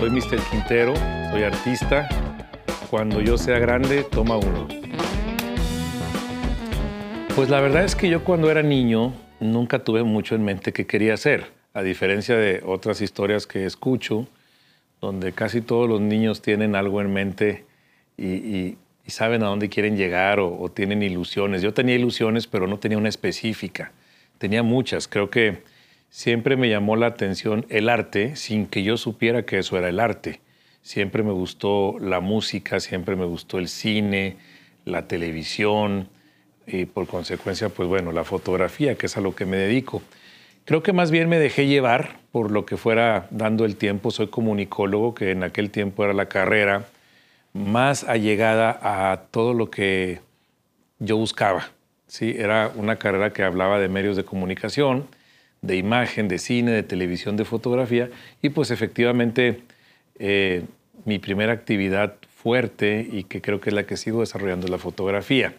soy Mr. Quintero, soy artista. Cuando yo sea grande, toma uno. Pues la verdad es que yo cuando era niño nunca tuve mucho en mente qué quería hacer, a diferencia de otras historias que escucho, donde casi todos los niños tienen algo en mente y, saben a dónde quieren llegar o, o, tienen ilusiones. Yo tenía ilusiones, pero no tenía una específica. Tenía muchas. Creo que siempre me llamó la atención el arte sin que yo supiera que eso era el arte. Siempre me gustó la música, siempre me gustó el cine, la televisión y por consecuencia, pues bueno, la fotografía, que es a lo que me dedico. Creo que más bien me dejé llevar por lo que fuera dando el tiempo. Soy comunicólogo, que en aquel tiempo era la carrera más allegada a todo lo que yo buscaba. ¿sí? Era una carrera que hablaba de medios de comunicación, de imagen, de cine, de televisión, de fotografía, y pues efectivamente eh, mi primera actividad fuerte y que creo que es la que sigo desarrollando es la fotografía.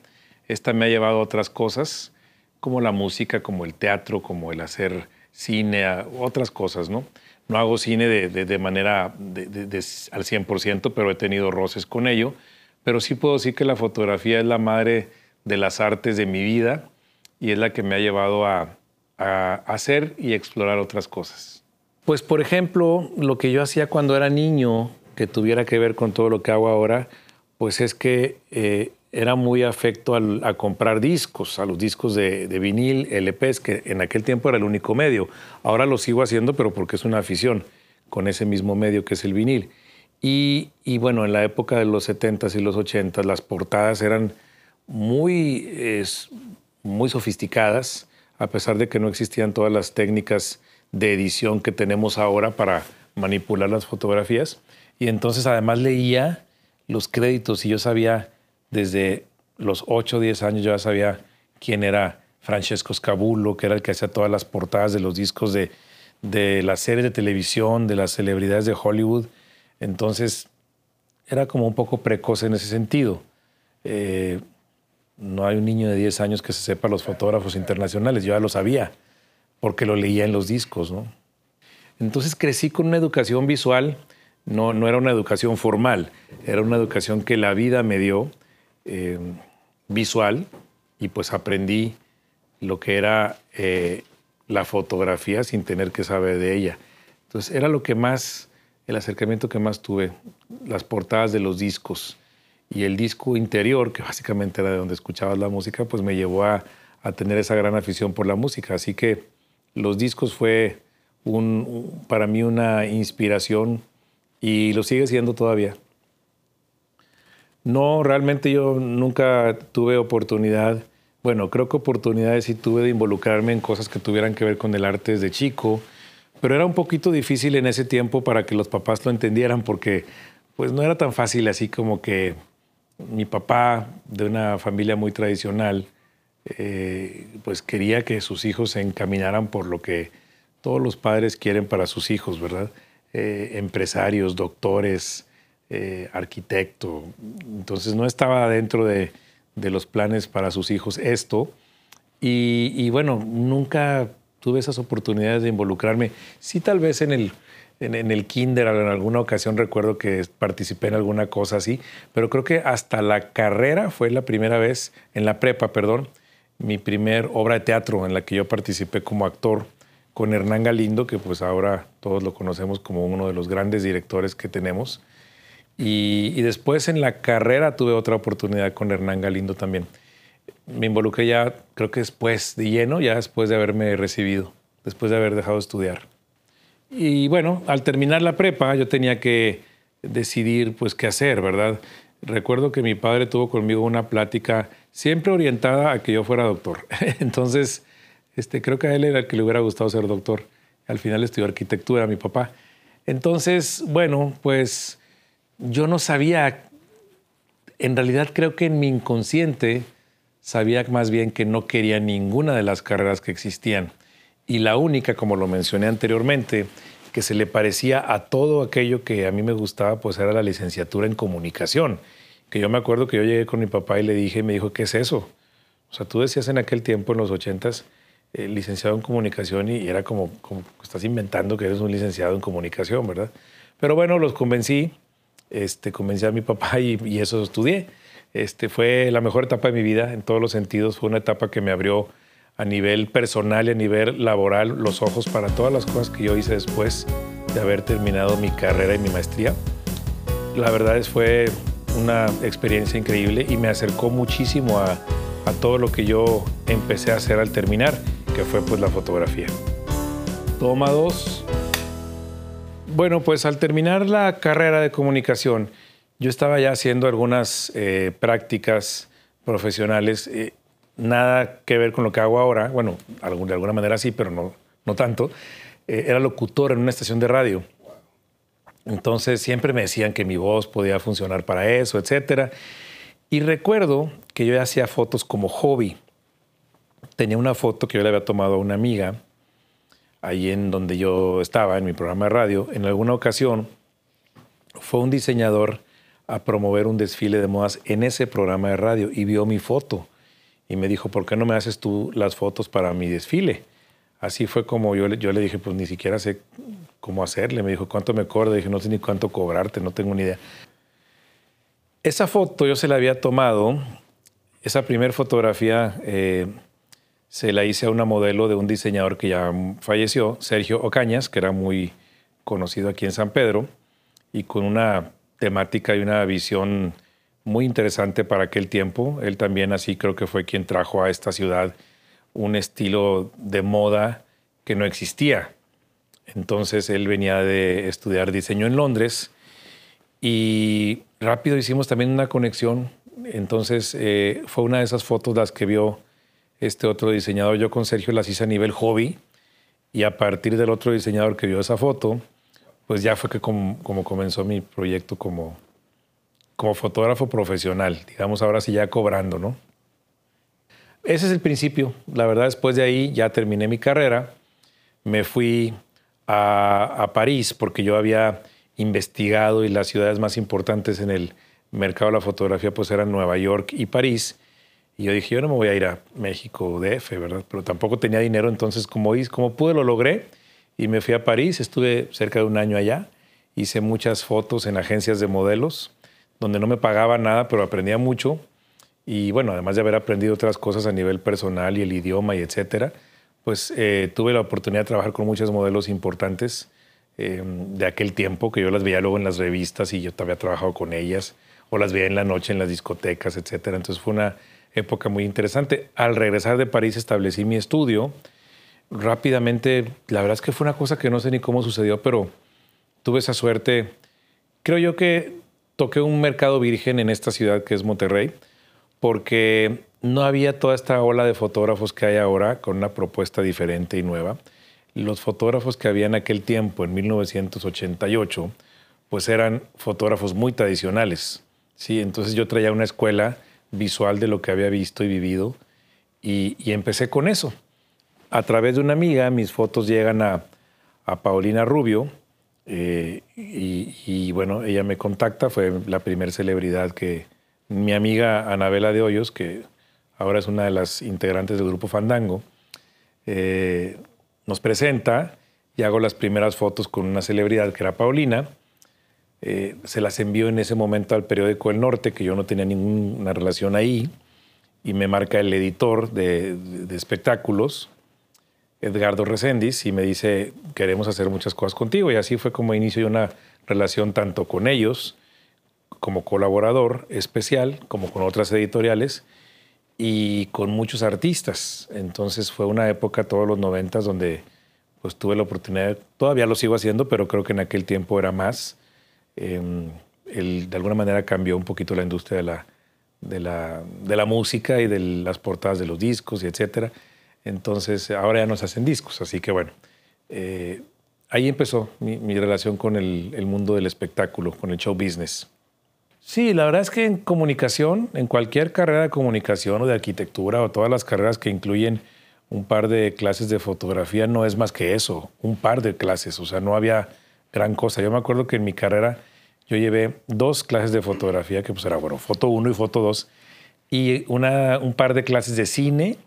Esta me ha llevado a otras cosas, como la música, como el teatro, como el hacer cine, otras cosas, ¿no? No hago cine de, manera al 100%, pero he tenido roces con ello. Pero sí puedo decir que la fotografía es la madre de las artes de mi vida y es la que me ha llevado a, hacer y explorar otras cosas. Pues, por ejemplo, lo que yo hacía cuando era niño, que tuviera que ver con todo lo que hago ahora, pues es que eh, era muy afecto a comprar discos, a los discos de, vinil, LPs, que en aquel tiempo era el único medio. Ahora lo sigo haciendo, pero porque es una afición con ese mismo medio que es el vinil. Y, bueno, en la época de los 70s y los 80s las portadas eran muy, muy sofisticadas, a pesar de que no existían todas las técnicas de edición que tenemos ahora para manipular las fotografías. Y entonces además leía los créditos y yo sabía desde los 8 o 10 años yo ya sabía quién era Francesco Scabulo, que era el que hacía todas las portadas de los discos de, de las series de televisión, de las celebridades de Hollywood. Entonces, era como un poco precoz en ese sentido. Eh, no hay un niño de 10 años que se sepa los fotógrafos internacionales, yo ya lo sabía, porque lo leía en los discos. ¿no? Entonces crecí con una educación visual, no, no era una educación formal, era una educación que la vida me dio eh, visual y pues aprendí lo que era eh, la fotografía sin tener que saber de ella. Entonces era lo que más, el acercamiento que más tuve, las portadas de los discos y el disco interior, que básicamente era de donde escuchabas la música, pues me llevó a, a tener esa gran afición por la música. Así que los discos fue un, para mí una inspiración y lo sigue siendo todavía. No, realmente yo nunca tuve oportunidad, bueno, creo que oportunidades sí tuve de involucrarme en cosas que tuvieran que ver con el arte desde chico, pero era un poquito difícil en ese tiempo para que los papás lo entendieran porque pues no era tan fácil así como que mi papá de una familia muy tradicional eh, pues quería que sus hijos se encaminaran por lo que todos los padres quieren para sus hijos, ¿verdad? Eh, empresarios, doctores, eh, arquitecto. Entonces no estaba dentro de, los planes para sus hijos esto. Y, bueno, nunca tuve esas oportunidades de involucrarme. Sí, tal vez en el, en, el kinder, en alguna ocasión recuerdo que participé en alguna cosa así, pero creo que hasta la carrera fue la primera vez, en la prepa, perdón, mi primer obra de teatro en la que yo participé como actor con Hernán Galindo, que pues ahora todos lo conocemos como uno de los grandes directores que tenemos. Y, después en la carrera tuve otra oportunidad con Hernán Galindo también. Me involucré ya, creo que después de lleno, ya después de haberme recibido, después de haber dejado de estudiar. Y bueno, al terminar la prepa yo tenía que decidir pues qué hacer, ¿verdad? Recuerdo que mi padre tuvo conmigo una plática siempre orientada a que yo fuera doctor. Entonces, este, creo que a él era el que le hubiera gustado ser doctor. Al final estudió arquitectura, mi papá. Entonces, bueno, pues yo no sabía, en realidad creo que en mi inconsciente sabía más bien que no quería ninguna de las carreras que existían. Y la única, como lo mencioné anteriormente, que se le parecía a todo aquello que a mí me gustaba, pues era la licenciatura en comunicación. Que yo me acuerdo que yo llegué con mi papá y le dije, me dijo, ¿qué es eso? O sea, tú decías en aquel tiempo, en los ochentas, eh, licenciado en comunicación y era como, como estás inventando que eres un licenciado en comunicación, ¿verdad? Pero bueno, los convencí, este, convencí a mi papá y, y eso estudié. Este, fue la mejor etapa de mi vida en todos los sentidos. Fue una etapa que me abrió a nivel personal y a nivel laboral los ojos para todas las cosas que yo hice después de haber terminado mi carrera y mi maestría. La verdad es fue una experiencia increíble y me acercó muchísimo a, a todo lo que yo empecé a hacer al terminar, que fue pues la fotografía. Toma dos. Bueno, pues al terminar la carrera de comunicación, yo estaba ya haciendo algunas eh, prácticas profesionales, eh, nada que ver con lo que hago ahora, bueno, de alguna manera sí, pero no, tanto. Eh, era locutor en una estación de radio. Entonces siempre me decían que mi voz podía funcionar para eso, etcétera. Y recuerdo que yo hacía fotos como hobby. Tenía una foto que yo le había tomado a una amiga ahí en donde yo estaba, en mi programa de radio. En alguna ocasión fue un diseñador a promover un desfile de modas en ese programa de radio y vio mi foto y me dijo, ¿por qué no me haces tú las fotos para mi desfile? Así fue como yo, yo le dije, pues ni siquiera sé cómo hacerle. Me dijo, ¿cuánto me cobra? Dije, no sé ni cuánto cobrarte, no tengo ni idea. Esa foto yo se la había tomado, esa primera fotografía eh, se la hice a una modelo de un diseñador que ya falleció, Sergio Ocañas, que era muy conocido aquí en San Pedro, y con una temática y una visión muy interesante para aquel tiempo. Él también así creo que fue quien trajo a esta ciudad un estilo de moda que no existía. Entonces él venía de estudiar diseño en Londres y rápido hicimos también una conexión. Entonces eh, fue una de esas fotos las que vio este otro diseñador. Yo con Sergio las hice a nivel hobby y a partir del otro diseñador que vio esa foto, pues ya fue que como, comenzó mi proyecto como, como fotógrafo profesional, digamos ahora sí ya cobrando, ¿no? Ese es el principio. La verdad, después de ahí ya terminé mi carrera. Me fui a, a París porque yo había investigado y las ciudades más importantes en el mercado de la fotografía pues eran Nueva York y París. Y yo dije, yo no me voy a ir a México DF, ¿verdad? Pero tampoco tenía dinero, entonces como, como pude lo logré y me fui a París, estuve cerca de un año allá, hice muchas fotos en agencias de modelos, donde no me pagaba nada, pero aprendía mucho. Y bueno, además de haber aprendido otras cosas a nivel personal y el idioma y etcétera, pues eh, tuve la oportunidad de trabajar con muchos modelos importantes Em, de aquel tiempo, que yo las veía luego en las revistas y yo había trabajado con ellas, o las veía en la noche en las discotecas, etc. Entonces fue una época muy interesante. Al regresar de París establecí mi estudio. Rápidamente, la verdad es que fue una cosa que no sé ni cómo sucedió, pero tuve esa suerte. Creo yo que toqué un mercado virgen en esta ciudad que es Monterrey, porque no había toda esta ola de fotógrafos que hay ahora con una propuesta diferente y nueva los fotógrafos que había en aquel tiempo, en 1988, pues eran fotógrafos muy tradicionales. ¿sí? Entonces yo traía una escuela visual de lo que había visto y vivido y, empecé con eso. A través de una amiga, mis fotos llegan a, Paulina Rubio eh, y, bueno, ella me contacta, fue la primera celebridad que mi amiga Anabela de Hoyos, que ahora es una de las integrantes del grupo Fandango, eh, nos presenta y hago las primeras fotos con una celebridad que era Paulina. Eh, se las envío en ese momento al periódico El Norte, que yo no tenía ninguna relación ahí, y me marca el editor de, espectáculos, Edgardo Reséndiz, y me dice, queremos hacer muchas cosas contigo. Y así fue como inicio una relación tanto con ellos como colaborador especial, como con otras editoriales, y con muchos artistas. Entonces fue una época, todos los noventas, donde pues tuve la oportunidad, todavía lo sigo haciendo, pero creo que en aquel tiempo era más. Em, de alguna manera cambió un poquito la industria de la, de la, de la música y de las portadas de los discos y etcétera. Entonces ahora ya nos hacen discos, así que bueno. Eh, ahí empezó mi, relación con el, el, mundo del espectáculo, con el show business. Sí, la verdad es que en comunicación, en cualquier carrera de comunicación o de arquitectura o todas las carreras que incluyen un par de clases de fotografía, no es más que eso, un par de clases, o sea, no había gran cosa. Yo me acuerdo que en mi carrera yo llevé dos clases de fotografía, que pues era, bueno, foto 1 y foto 2, y una, un par de clases de cine,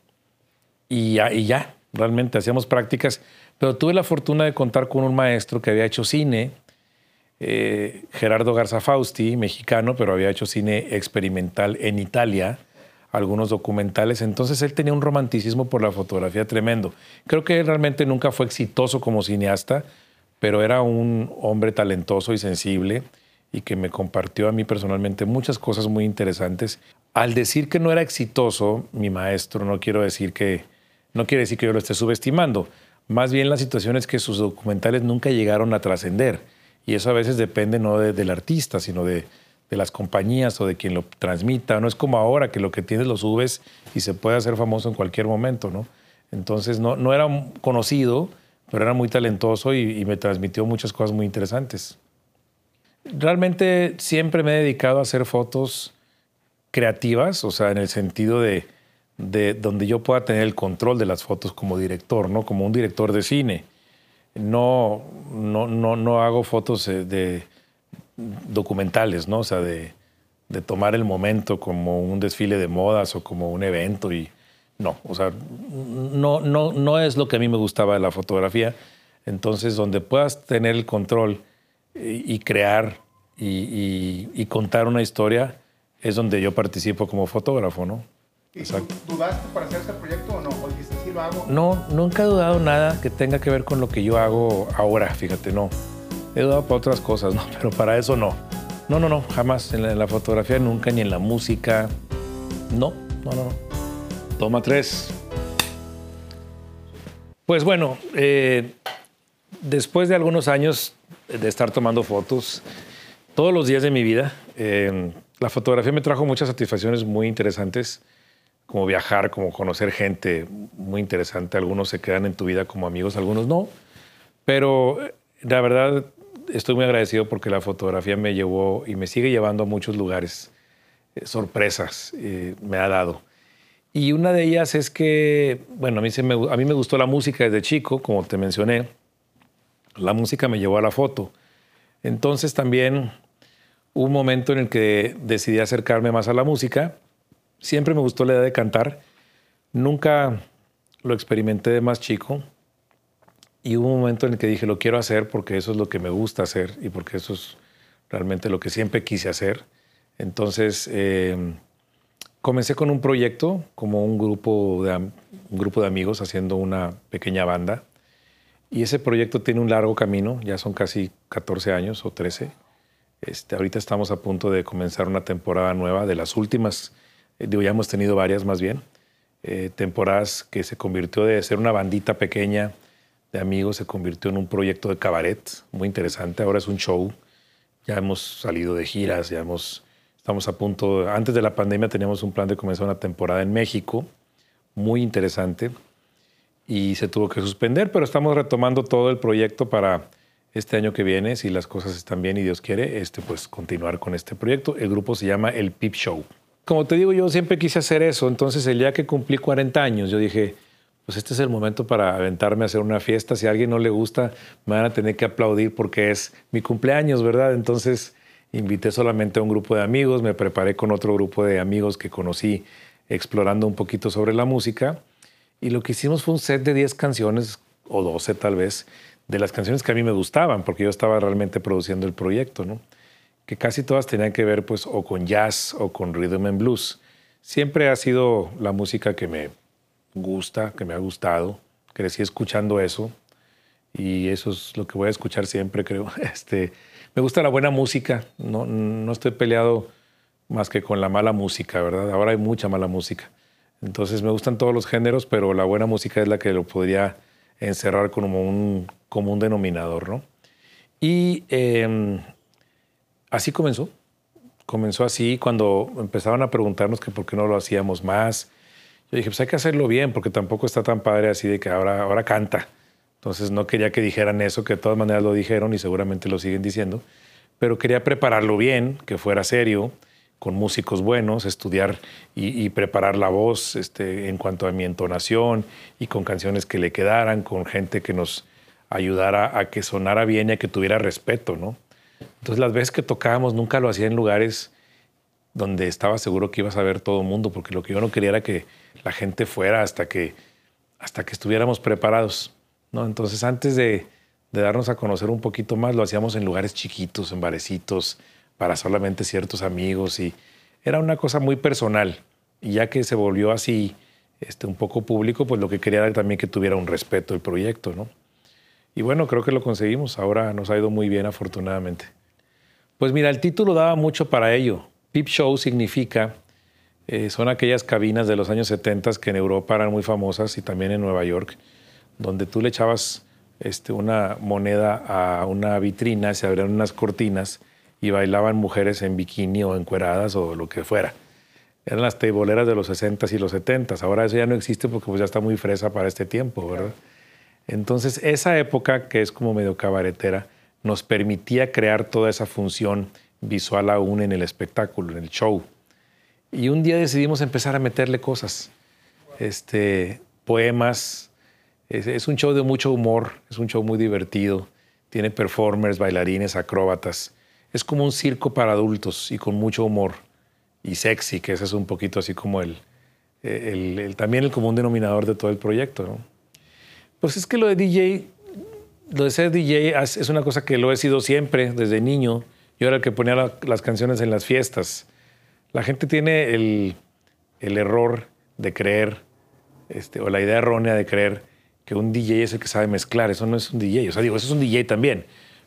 y ya, realmente hacíamos prácticas, pero tuve la fortuna de contar con un maestro que había hecho cine, eh, Gerardo Garza Fausti, mexicano, pero había hecho cine experimental en Italia, algunos documentales, entonces él tenía un romanticismo por la fotografía tremendo. Creo que él realmente nunca fue exitoso como cineasta, pero era un hombre talentoso y sensible y que me compartió a mí personalmente muchas cosas muy interesantes. Al decir que no era exitoso, mi maestro, no quiero decir que no quiere decir que yo lo esté subestimando. Más bien la situación es que sus documentales nunca llegaron a trascender. Y eso a veces depende no del artista, sino de, las compañías o de quien lo transmita. No es como ahora que lo que tienes lo subes y se puede hacer famoso en cualquier momento, ¿no? Entonces no, era conocido, pero era muy talentoso y me transmitió muchas cosas muy interesantes. Realmente siempre me he dedicado a hacer fotos creativas, o sea, en el sentido de de donde yo pueda tener el control de las fotos como director, ¿no? Como un director de cine. No, no, no, no hago fotos eh, de documentales, ¿no? O sea, de, de, tomar el momento como un desfile de modas o como un evento y no, o sea, no, no, no es lo que a mí me gustaba de la fotografía. Entonces, donde puedas tener el control y, crear y, y contar una historia, es donde yo participo como fotógrafo, ¿no? Exacto. ¿Dudaste para hacer este proyecto o no? ¿O dijiste, sí lo hago? No, nunca he dudado nada que tenga que ver con lo que yo hago ahora, fíjate, no. He dudado para otras cosas, ¿no? Pero para eso no. No, no, no, jamás. En la, fotografía nunca, ni en la música. No, no, no, no. Toma tres. Pues bueno, eh, después de algunos años de estar tomando fotos, todos los días de mi vida, eh, la fotografía me trajo muchas satisfacciones muy interesantes como viajar, como conocer gente muy interesante. Algunos se quedan en tu vida como amigos, algunos no. Pero eh, la verdad estoy muy agradecido porque la fotografía me llevó y me sigue llevando a muchos lugares, eh, sorpresas eh, me ha dado. Y una de ellas es que, bueno, a mí, se me, a mí me gustó la música desde chico, como te mencioné. La música me llevó a la foto. Entonces también un momento en el que decidí acercarme más a la música Siempre me gustó la idea de cantar. Nunca lo experimenté de más chico. Y hubo un momento en el que dije, lo quiero hacer porque eso es lo que me gusta hacer y porque eso es realmente lo que siempre quise hacer. Entonces, em, comencé con un proyecto, como un grupo, de, grupo de amigos haciendo una pequeña banda. Y ese proyecto tiene un largo camino, ya son casi 14 años o 13. Este, ahorita estamos a punto de comenzar una temporada nueva de las últimas digo, ya hemos tenido varias más bien, eh, temporadas que se convirtió de ser una bandita pequeña de amigos, se convirtió en un proyecto de cabaret muy interesante. Ahora es un show. Ya hemos salido de giras, ya hemos, estamos a punto. Antes de la pandemia teníamos un plan de comenzar una temporada en México, muy interesante, y se tuvo que suspender, pero estamos retomando todo el proyecto para este año que viene, si las cosas están bien y Dios quiere, este, pues continuar con este proyecto. El grupo se llama El Pip Show como te digo, yo siempre quise hacer eso. Entonces, el día que cumplí 40 años, yo dije, pues este es el momento para aventarme a hacer una fiesta. Si a alguien no le gusta, me van a tener que aplaudir porque es mi cumpleaños, ¿verdad? Entonces, invité solamente a un grupo de amigos, me preparé con otro grupo de amigos que conocí explorando un poquito sobre la música. Y lo que hicimos fue un set de 10 canciones, o 12 tal vez, de las canciones que a mí me gustaban, porque yo estaba realmente produciendo el proyecto, ¿no? Que casi todas tenían que ver pues o con jazz o con rhythm and blues. Siempre ha sido la música que me gusta, que me ha gustado. Crecí escuchando eso y eso es lo que voy a escuchar siempre, creo. Este, me gusta la buena música, no, no estoy peleado más que con la mala música, ¿verdad? Ahora hay mucha mala música. Entonces me gustan todos los géneros, pero la buena música es la que lo podría encerrar como un común denominador, ¿no? Y em, así comenzó. Comenzó así cuando empezaban a preguntarnos que por qué no lo hacíamos más. Yo dije, pues hay que hacerlo bien, porque tampoco está tan padre así de que ahora, ahora canta. Entonces no quería que dijeran eso, que de todas maneras lo dijeron y seguramente lo siguen diciendo, pero quería prepararlo bien, que fuera serio, con músicos buenos, estudiar y, preparar la voz este, en cuanto a mi entonación y con canciones que le quedaran, con gente que nos ayudara a que sonara bien y a que tuviera respeto, ¿no? Entonces las veces que tocábamos nunca lo hacía en lugares donde estaba seguro que ibas a ver todo el mundo, porque lo que yo no quería era que la gente fuera hasta que, hasta que estuviéramos preparados. ¿no? Entonces antes de, de darnos a conocer un poquito más, lo hacíamos en lugares chiquitos, en barecitos, para solamente ciertos amigos y era una cosa muy personal. Y ya que se volvió así este, un poco público, pues lo que quería era también que tuviera un respeto el proyecto, ¿no? Y bueno, creo que lo conseguimos. Ahora nos ha ido muy bien, afortunadamente. Pues mira, el título daba mucho para ello. Peep Show significa, eh, son aquellas cabinas de los años 70 que en Europa eran muy famosas y también en Nueva York, donde tú le echabas este, una moneda a una vitrina, se abrían unas cortinas y bailaban mujeres en bikini o encueradas o lo que fuera. Eran las teiboleras de los 60s y los 70s. Ahora eso ya no existe porque pues ya está muy fresa para este tiempo, ¿verdad? Entonces, esa época, que es como medio cabaretera, nos permitía crear toda esa función visual aún en el espectáculo, en el show. Y un día decidimos empezar a meterle cosas, este, poemas. es un show de mucho humor, es un show muy divertido. Tiene performers, bailarines, acróbatas es como un circo para adultos y con mucho humor y sexy, que ese es un poquito así como el, el, también el común denominador de todo el proyecto. ¿no? Pues es que lo de DJ, lo de ser DJ es una cosa que lo he sido siempre, desde niño. Yo era el que ponía las canciones en las fiestas. La gente tiene el, error de creer, este, o la idea errónea de creer que un DJ es el que sabe mezclar. Eso no es un DJ. O sea, digo, eso es un DJ también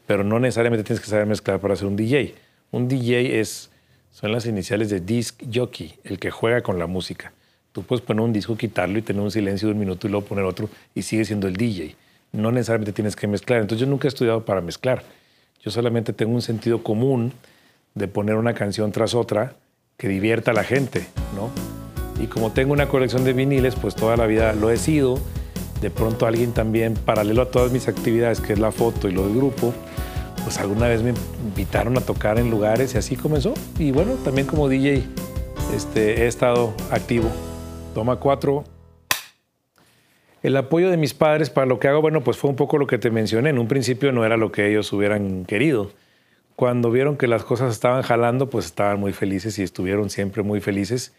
pero no necesariamente tienes que saber mezclar para ser un DJ. Un DJ es, son las iniciales de disc jockey, el que juega con la música. Tú puedes poner un disco, quitarlo y tener un silencio de un minuto y luego poner otro y sigue siendo el DJ. No necesariamente tienes que mezclar. Entonces yo nunca he estudiado para mezclar. Yo solamente tengo un sentido común de poner una canción tras otra que divierta a la gente, ¿no? Y como tengo una colección de viniles, pues toda la vida lo he sido. De pronto alguien también, paralelo a todas mis actividades, que es la foto y lo del grupo, pues alguna vez me invitaron a tocar en lugares y así comenzó. Y bueno, también como DJ este, he estado activo. Toma cuatro. El apoyo de mis padres para lo que hago, bueno, pues fue un poco lo que te mencioné. En un principio no era lo que ellos hubieran querido. Cuando vieron que las cosas estaban jalando, pues estaban muy felices y estuvieron siempre muy felices.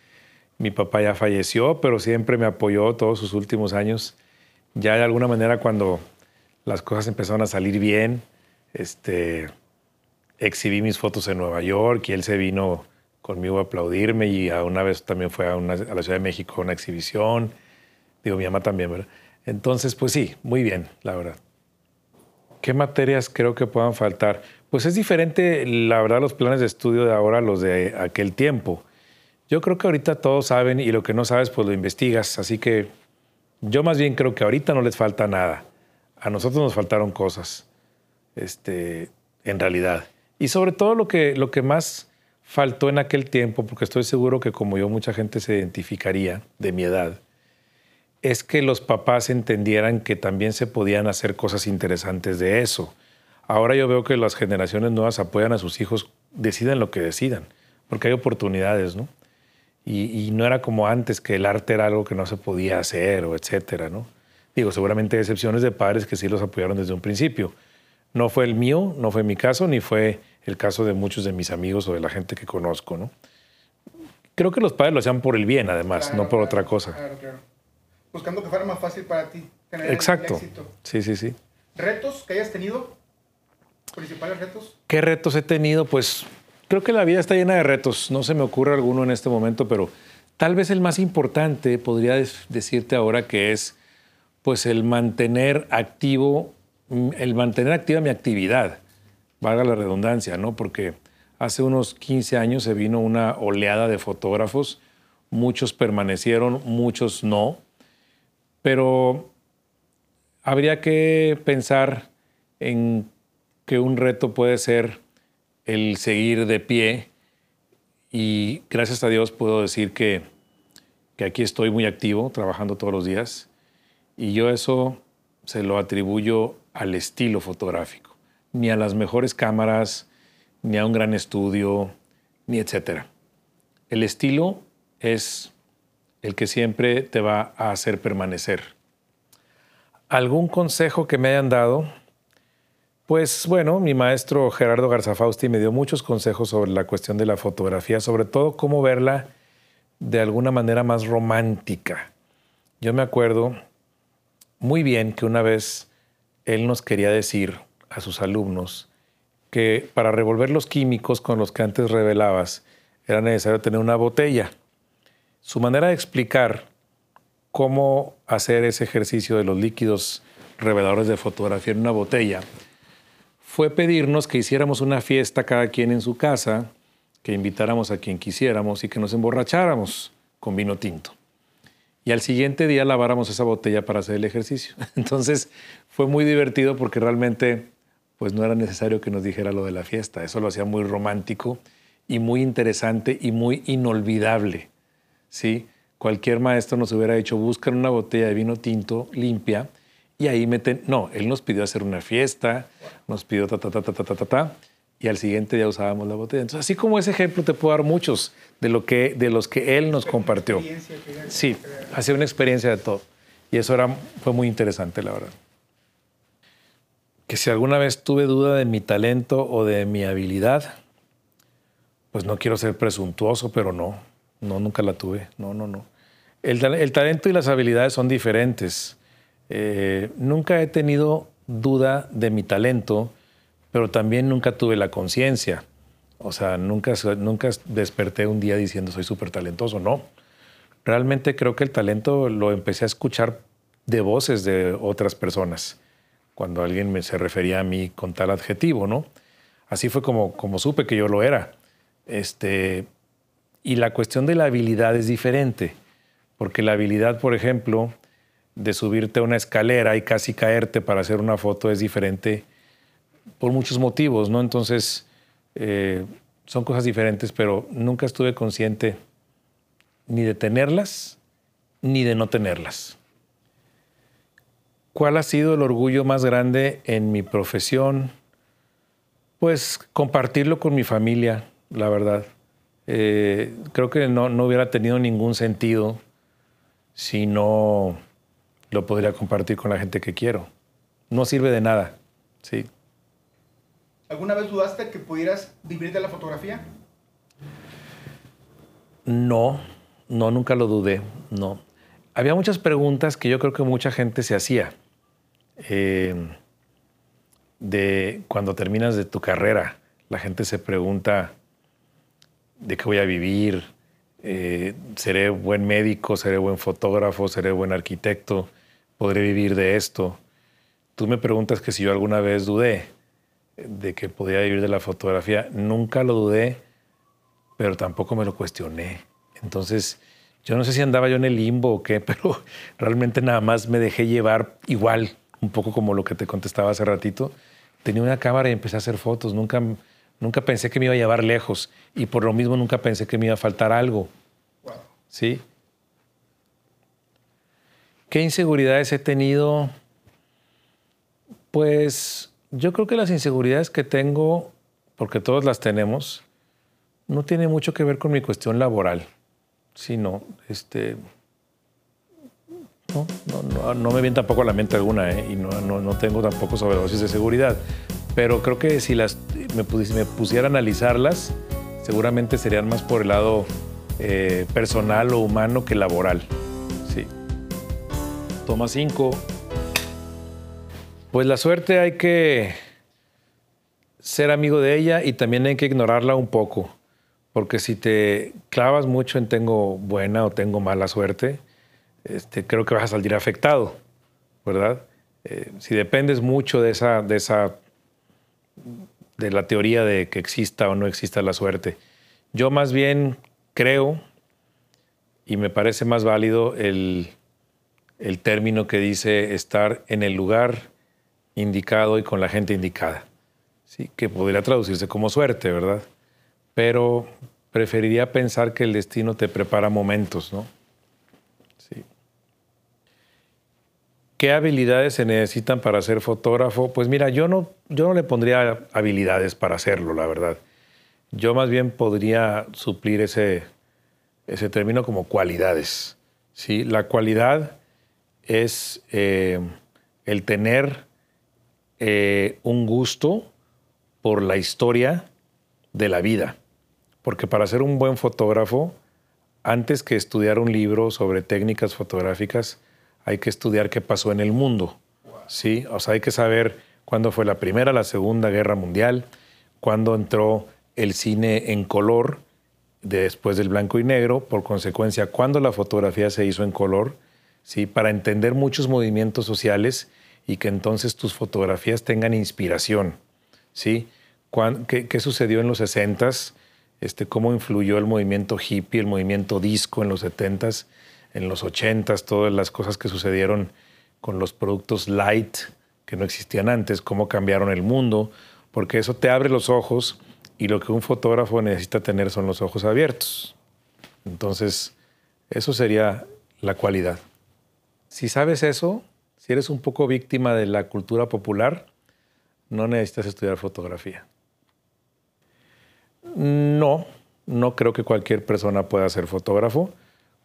Mi papá ya falleció, pero siempre me apoyó todos sus últimos años. Ya de alguna manera cuando las cosas empezaron a salir bien, este, exhibí mis fotos en Nueva York y él se vino conmigo a aplaudirme y a una vez también fue a, la Ciudad de México a una exhibición. Digo, mi mamá también, ¿verdad? Entonces, pues sí, muy bien, la verdad. ¿Qué materias creo que puedan faltar? Pues es diferente, la verdad, los planes de estudio de ahora a los de aquel tiempo. Yo creo que ahorita todos saben y lo que no sabes, pues lo investigas. Así que yo más bien creo que ahorita no les falta nada. A nosotros nos faltaron cosas este, en realidad. Y sobre todo lo que, lo que más faltó en aquel tiempo, porque estoy seguro que como yo mucha gente se identificaría de mi edad, es que los papás entendieran que también se podían hacer cosas interesantes de eso. Ahora yo veo que las generaciones nuevas apoyan a sus hijos, decidan lo que decidan, porque hay oportunidades, ¿no? Y, y, no era como antes, que el arte era algo que no se podía hacer, o etcétera, ¿no? Digo, seguramente hay excepciones de padres que sí los apoyaron desde un principio, no fue el mío, no fue mi caso, ni fue el caso de muchos de mis amigos o de la gente que conozco, ¿no? Creo que los padres lo hacían por el bien, además, no por otra cosa. Claro, claro. Buscando que fuera más fácil para ti tener Exacto. éxito. Sí, sí, sí. ¿Retos que hayas tenido? ¿Principales retos? ¿Qué retos he tenido? Pues creo que la vida está llena de retos. No se me ocurre alguno en este momento, pero tal vez el más importante podría decirte ahora que es pues el mantener activo el mantener activa mi actividad, valga la redundancia, ¿no? Porque hace unos 15 años se vino una oleada de fotógrafos, muchos permanecieron, muchos no, pero habría que pensar en que un reto puede ser el seguir de pie y gracias a Dios puedo decir que, que aquí estoy muy activo, trabajando todos los días y yo eso se lo atribuyo al estilo fotográfico, ni a las mejores cámaras, ni a un gran estudio, ni etcétera. El estilo es el que siempre te va a hacer permanecer. ¿Algún consejo que me hayan dado? Pues bueno, mi maestro Gerardo Garzafausti me dio muchos consejos sobre la cuestión de la fotografía, sobre todo cómo verla de alguna manera más romántica. Yo me acuerdo muy bien que una vez él nos quería decir a sus alumnos que para revolver los químicos con los que antes revelabas era necesario tener una botella. Su manera de explicar cómo hacer ese ejercicio de los líquidos reveladores de fotografía en una botella fue pedirnos que hiciéramos una fiesta cada quien en su casa, que invitáramos a quien quisiéramos y que nos emborracháramos con vino tinto y al siguiente día laváramos esa botella para hacer el ejercicio. Entonces fue muy divertido porque realmente pues no era necesario que nos dijera lo de la fiesta, eso lo hacía muy romántico y muy interesante y muy inolvidable. ¿sí? Cualquier maestro nos hubiera dicho, buscan una botella de vino tinto limpia y ahí meten, no, él nos pidió hacer una fiesta, nos pidió ta ta ta ta ta ta ta. ta y al siguiente día usábamos la botella. Entonces, así como ese ejemplo, te puedo dar muchos de, lo que, de los que él nos compartió. Sí, hacía una experiencia de todo. Y eso era, fue muy interesante, la verdad. Que si alguna vez tuve duda de mi talento o de mi habilidad, pues no quiero ser presuntuoso, pero no, no, nunca la tuve. No, no, no. El, el talento y las habilidades son diferentes. Eh, nunca he tenido duda de mi talento, pero también nunca tuve la conciencia. O sea, nunca, nunca desperté un día diciendo soy súper talentoso. No. Realmente creo que el talento lo empecé a escuchar de voces de otras personas, cuando alguien me, se refería a mí con tal adjetivo, ¿no? Así fue como, como supe que yo lo era. Este, y la cuestión de la habilidad es diferente, porque la habilidad, por ejemplo, de subirte a una escalera y casi caerte para hacer una foto es diferente por muchos motivos, ¿no? Entonces, eh, son cosas diferentes, pero nunca estuve consciente ni de tenerlas ni de no tenerlas. ¿Cuál ha sido el orgullo más grande en mi profesión? Pues compartirlo con mi familia, la verdad. Eh, creo que no, no hubiera tenido ningún sentido si no lo podría compartir con la gente que quiero. No sirve de nada, ¿sí? ¿Alguna vez dudaste que pudieras vivir de la fotografía? No, no, nunca lo dudé, no. Había muchas preguntas que yo creo que mucha gente se hacía. Eh, de cuando terminas de tu carrera, la gente se pregunta de qué voy a vivir, eh, seré buen médico, seré buen fotógrafo, seré buen arquitecto, podré vivir de esto. Tú me preguntas que si yo alguna vez dudé de que podía vivir de la fotografía. Nunca lo dudé, pero tampoco me lo cuestioné. Entonces, yo no sé si andaba yo en el limbo o qué, pero realmente nada más me dejé llevar igual, un poco como lo que te contestaba hace ratito. Tenía una cámara y empecé a hacer fotos. Nunca, nunca pensé que me iba a llevar lejos y por lo mismo nunca pensé que me iba a faltar algo. ¿Sí? ¿Qué inseguridades he tenido? Pues yo creo que las inseguridades que tengo, porque todos las tenemos, no tiene mucho que ver con mi cuestión laboral, sino, este, no, no, no, me viene tampoco a la mente alguna, ¿eh? y no, no, tengo tampoco sobredosis de seguridad, pero creo que si las, me, me pusiera a analizarlas, seguramente serían más por el lado eh, personal o humano que laboral. Toma 5. Pues la suerte hay que ser amigo de ella y también hay que ignorarla un poco. Porque si te clavas mucho en tengo buena o tengo mala suerte, este, creo que vas a salir afectado, ¿verdad? Eh, si dependes mucho de esa, de esa, de la teoría de que exista o no exista la suerte. Yo más bien creo y me parece más válido el el término que dice estar en el lugar indicado y con la gente indicada. Sí, que podría traducirse como suerte, ¿verdad? Pero preferiría pensar que el destino te prepara momentos, ¿no? Sí. ¿Qué habilidades se necesitan para ser fotógrafo? Pues mira, yo no, yo no le pondría habilidades para hacerlo, la verdad. Yo más bien podría suplir ese, ese término como cualidades. ¿sí? La cualidad es eh, el tener eh, un gusto por la historia de la vida. Porque para ser un buen fotógrafo, antes que estudiar un libro sobre técnicas fotográficas, hay que estudiar qué pasó en el mundo. ¿sí? O sea, hay que saber cuándo fue la Primera, la Segunda Guerra Mundial, cuándo entró el cine en color después del blanco y negro, por consecuencia, cuándo la fotografía se hizo en color, ¿sí? para entender muchos movimientos sociales y que entonces tus fotografías tengan inspiración. ¿sí? ¿Qué, sucedió en los 60s? Este, ¿Cómo influyó el movimiento hippie, el movimiento disco en los 70s, en los 80s, todas las cosas que sucedieron con los productos light que no existían antes, cómo cambiaron el mundo? Porque eso te abre los ojos y lo que un fotógrafo necesita tener son los ojos abiertos. Entonces, eso sería la cualidad. Si sabes eso, si eres un poco víctima de la cultura popular, no necesitas estudiar fotografía. No, no creo que cualquier persona pueda ser fotógrafo,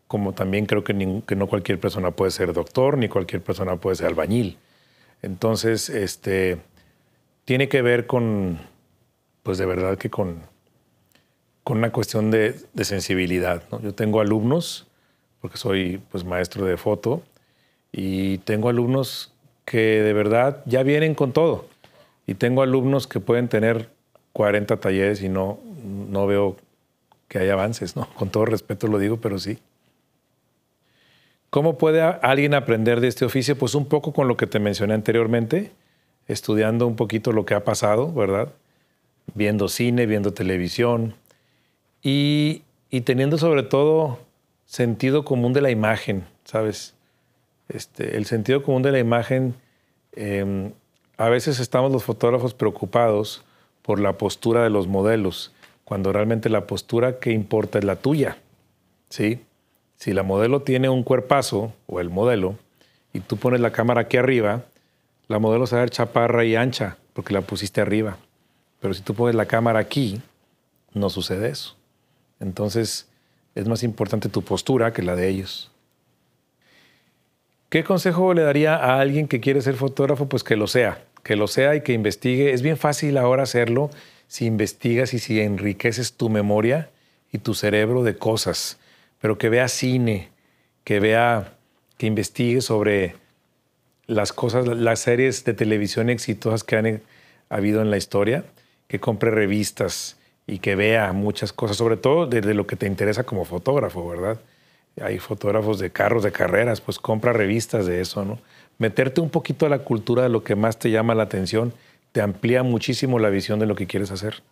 como también creo que, no cualquier persona puede ser doctor, ni cualquier persona puede ser albañil. Entonces, este, tiene que ver con, pues de verdad que con, con una cuestión de, sensibilidad. Yo tengo alumnos, porque soy pues, maestro de foto, y tengo alumnos que de verdad ya vienen con todo. Y tengo alumnos que pueden tener 40 talleres y no, no veo que haya avances, ¿no? Con todo respeto lo digo, pero sí. ¿Cómo puede alguien aprender de este oficio? Pues un poco con lo que te mencioné anteriormente, estudiando un poquito lo que ha pasado, ¿verdad? Viendo cine, viendo televisión y, y teniendo sobre todo sentido común de la imagen, ¿sabes? Este, el sentido común de la imagen, em, a veces estamos los fotógrafos preocupados por la postura de los modelos, cuando realmente la postura que importa es la tuya. ¿sí? Si la modelo tiene un cuerpazo, o el modelo, y tú pones la cámara aquí arriba, la modelo se va a ver chaparra y ancha, porque la pusiste arriba. Pero si tú pones la cámara aquí, no sucede eso. Entonces, es más importante tu postura que la de ellos. ¿Qué consejo le daría a alguien que quiere ser fotógrafo? Pues que lo sea, que lo sea y que investigue. Es bien fácil ahora hacerlo si investigas y si enriqueces tu memoria y tu cerebro de cosas, pero que vea cine, que vea, que investigue sobre las cosas, las series de televisión exitosas que han habido en la historia, que compre revistas y que vea muchas cosas, sobre todo desde lo que te interesa como fotógrafo, ¿verdad? Hay fotógrafos de carros de carreras, pues compra revistas de eso, ¿no? Meterte un poquito a la cultura de lo que más te llama la atención te amplía muchísimo la visión de lo que quieres hacer.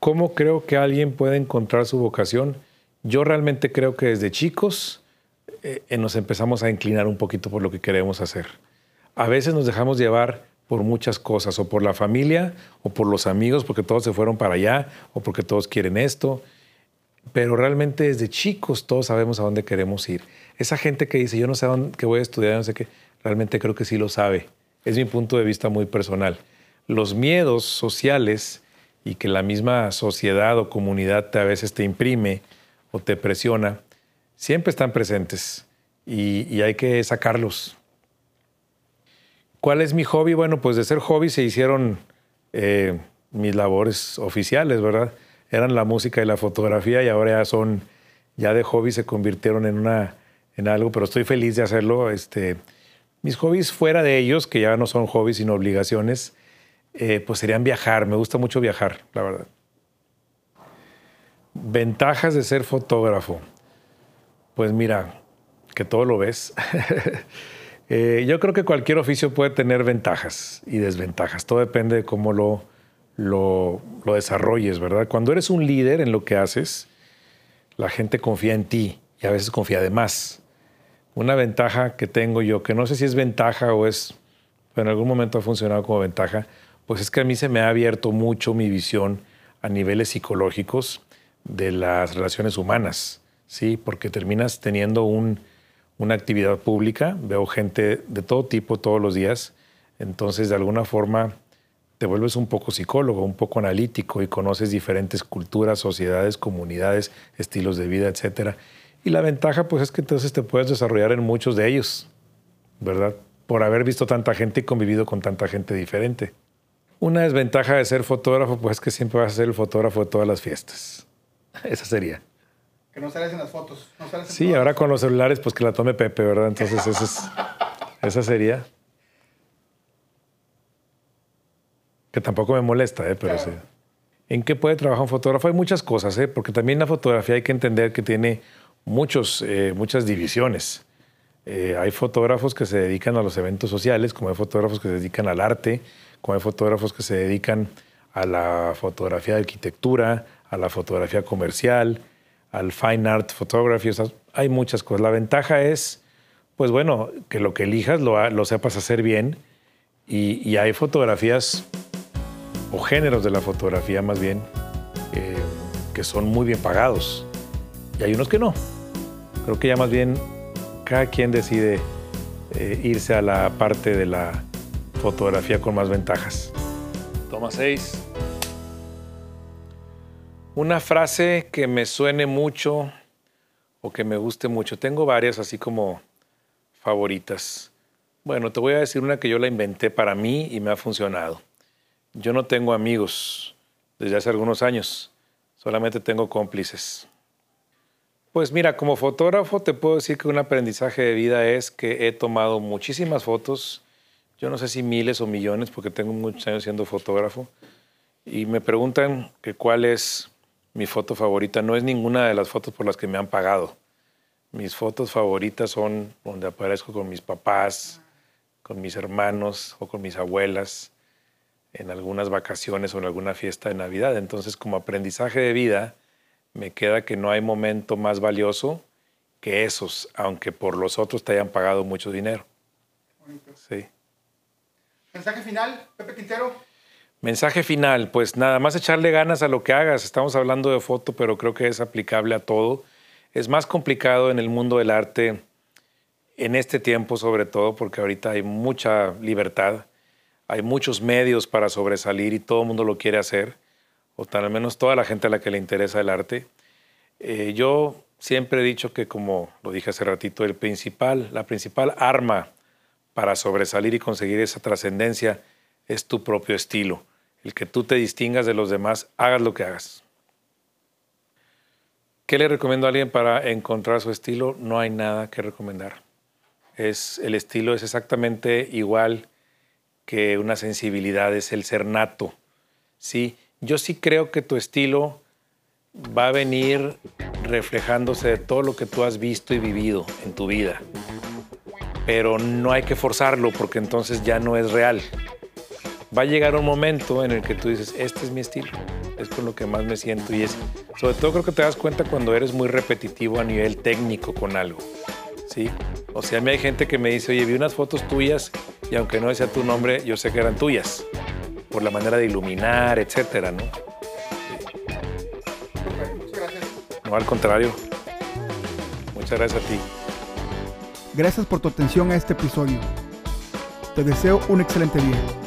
¿Cómo creo que alguien puede encontrar su vocación? Yo realmente creo que desde chicos eh, nos empezamos a inclinar un poquito por lo que queremos hacer. A veces nos dejamos llevar por muchas cosas, o por la familia, o por los amigos, porque todos se fueron para allá, o porque todos quieren esto pero realmente desde chicos todos sabemos a dónde queremos ir. Esa gente que dice, yo no sé a dónde que voy a estudiar, no sé qué, realmente creo que sí lo sabe. Es mi punto de vista muy personal. Los miedos sociales y que la misma sociedad o comunidad a veces te imprime o te presiona, siempre están presentes y, hay que sacarlos. ¿Cuál es mi hobby? Bueno, pues de ser hobby se hicieron eh, mis labores oficiales, ¿verdad? Eran la música y la fotografía y ahora ya son, ya de hobby se convirtieron en, una, en algo, pero estoy feliz de hacerlo. Este, mis hobbies fuera de ellos, que ya no son hobbies sino obligaciones, eh, pues serían viajar. Me gusta mucho viajar, la verdad. Ventajas de ser fotógrafo. Pues mira, que todo lo ves. Eh, yo creo que cualquier oficio puede tener ventajas y desventajas. Todo depende de cómo lo, lo, desarrolles, ¿verdad? Cuando eres un líder en lo que haces, la gente confía en ti y a veces confía de más. Una ventaja que tengo yo, que no sé si es ventaja o es, pero en algún momento ha funcionado como ventaja, pues es que a mí se me ha abierto mucho mi visión a niveles psicológicos de las relaciones humanas, ¿sí? Porque terminas teniendo un, una actividad pública, veo gente de todo tipo todos los días, entonces de alguna forma te vuelves un poco psicólogo, un poco analítico y conoces diferentes culturas, sociedades, comunidades, estilos de vida, etc. Y la ventaja pues es que entonces te puedes desarrollar en muchos de ellos, ¿verdad? Por haber visto tanta gente y convivido con tanta gente diferente. Una desventaja de ser fotógrafo pues es que siempre vas a ser el fotógrafo de todas las fiestas. Esa sería. Que no sales en las fotos. sí, ahora con los celulares, pues que la tome Pepe, ¿verdad? Entonces, esa, es, esa sería. Que tampoco me molesta, ¿eh? Pero sí. ¿En qué puede trabajar un fotógrafo? Hay muchas cosas, ¿eh? Porque también la fotografía hay que entender que tiene muchos, eh, muchas divisiones. Eh, hay fotógrafos que se dedican a los eventos sociales, como hay fotógrafos que se dedican al arte, como hay fotógrafos que se dedican a la fotografía de arquitectura, a la fotografía comercial, al fine art photography. hay muchas cosas. La ventaja es, pues bueno, que lo que elijas lo, sepas hacer bien y, hay fotografías o géneros de la fotografía más bien eh, que son muy bien pagados y hay unos que no. Creo que ya más bien cada quien decide eh, irse a la parte de la fotografía con más ventajas. Toma seis. Una frase que me suene mucho o que me guste mucho. Tengo varias así como favoritas. Bueno, te voy a decir una que yo la inventé para mí y me ha funcionado. Yo no tengo amigos desde hace algunos años, solamente tengo cómplices. Pues mira, como fotógrafo te puedo decir que un aprendizaje de vida es que he tomado muchísimas fotos, yo no sé si miles o millones porque tengo muchos años siendo fotógrafo, y me preguntan que cuál es mi foto favorita no es ninguna de las fotos por las que me han pagado. Mis fotos favoritas son donde aparezco con mis papás, con mis hermanos o con mis abuelas en algunas vacaciones o en alguna fiesta de Navidad. Entonces, como aprendizaje de vida, me queda que no hay momento más valioso que esos, aunque por los otros te hayan pagado mucho dinero. Sí. Mensaje final, Pepe Quintero. Mensaje final, pues nada más echarle ganas a lo que hagas. Estamos hablando de foto, pero creo que es aplicable a todo. Es más complicado en el mundo del arte, en este tiempo sobre todo, porque ahorita hay mucha libertad, hay muchos medios para sobresalir y todo el mundo lo quiere hacer, o tal al menos toda la gente a la que le interesa el arte. Eh, yo siempre he dicho que, como lo dije hace ratito, el principal, la principal arma para sobresalir y conseguir esa trascendencia es tu propio estilo el que tú te distingas de los demás, hagas lo que hagas. ¿Qué le recomiendo a alguien para encontrar su estilo? No hay nada que recomendar. Es, el estilo es exactamente igual que una sensibilidad, es el ser nato. ¿sí? Yo sí creo que tu estilo va a venir reflejándose de todo lo que tú has visto y vivido en tu vida. Pero no hay que forzarlo porque entonces ya no es real va a llegar un momento en el que tú dices, este es mi estilo, es con lo que más me siento y es, sobre todo creo que te das cuenta cuando eres muy repetitivo a nivel técnico con algo, ¿sí? O sea, a mí hay gente que me dice, oye, vi unas fotos tuyas y aunque no decía tu nombre, yo sé que eran tuyas, por la manera de iluminar, etcétera, ¿no? Muchas gracias. No, al contrario. Muchas gracias a ti. Gracias por tu atención a este episodio. Te deseo un excelente día.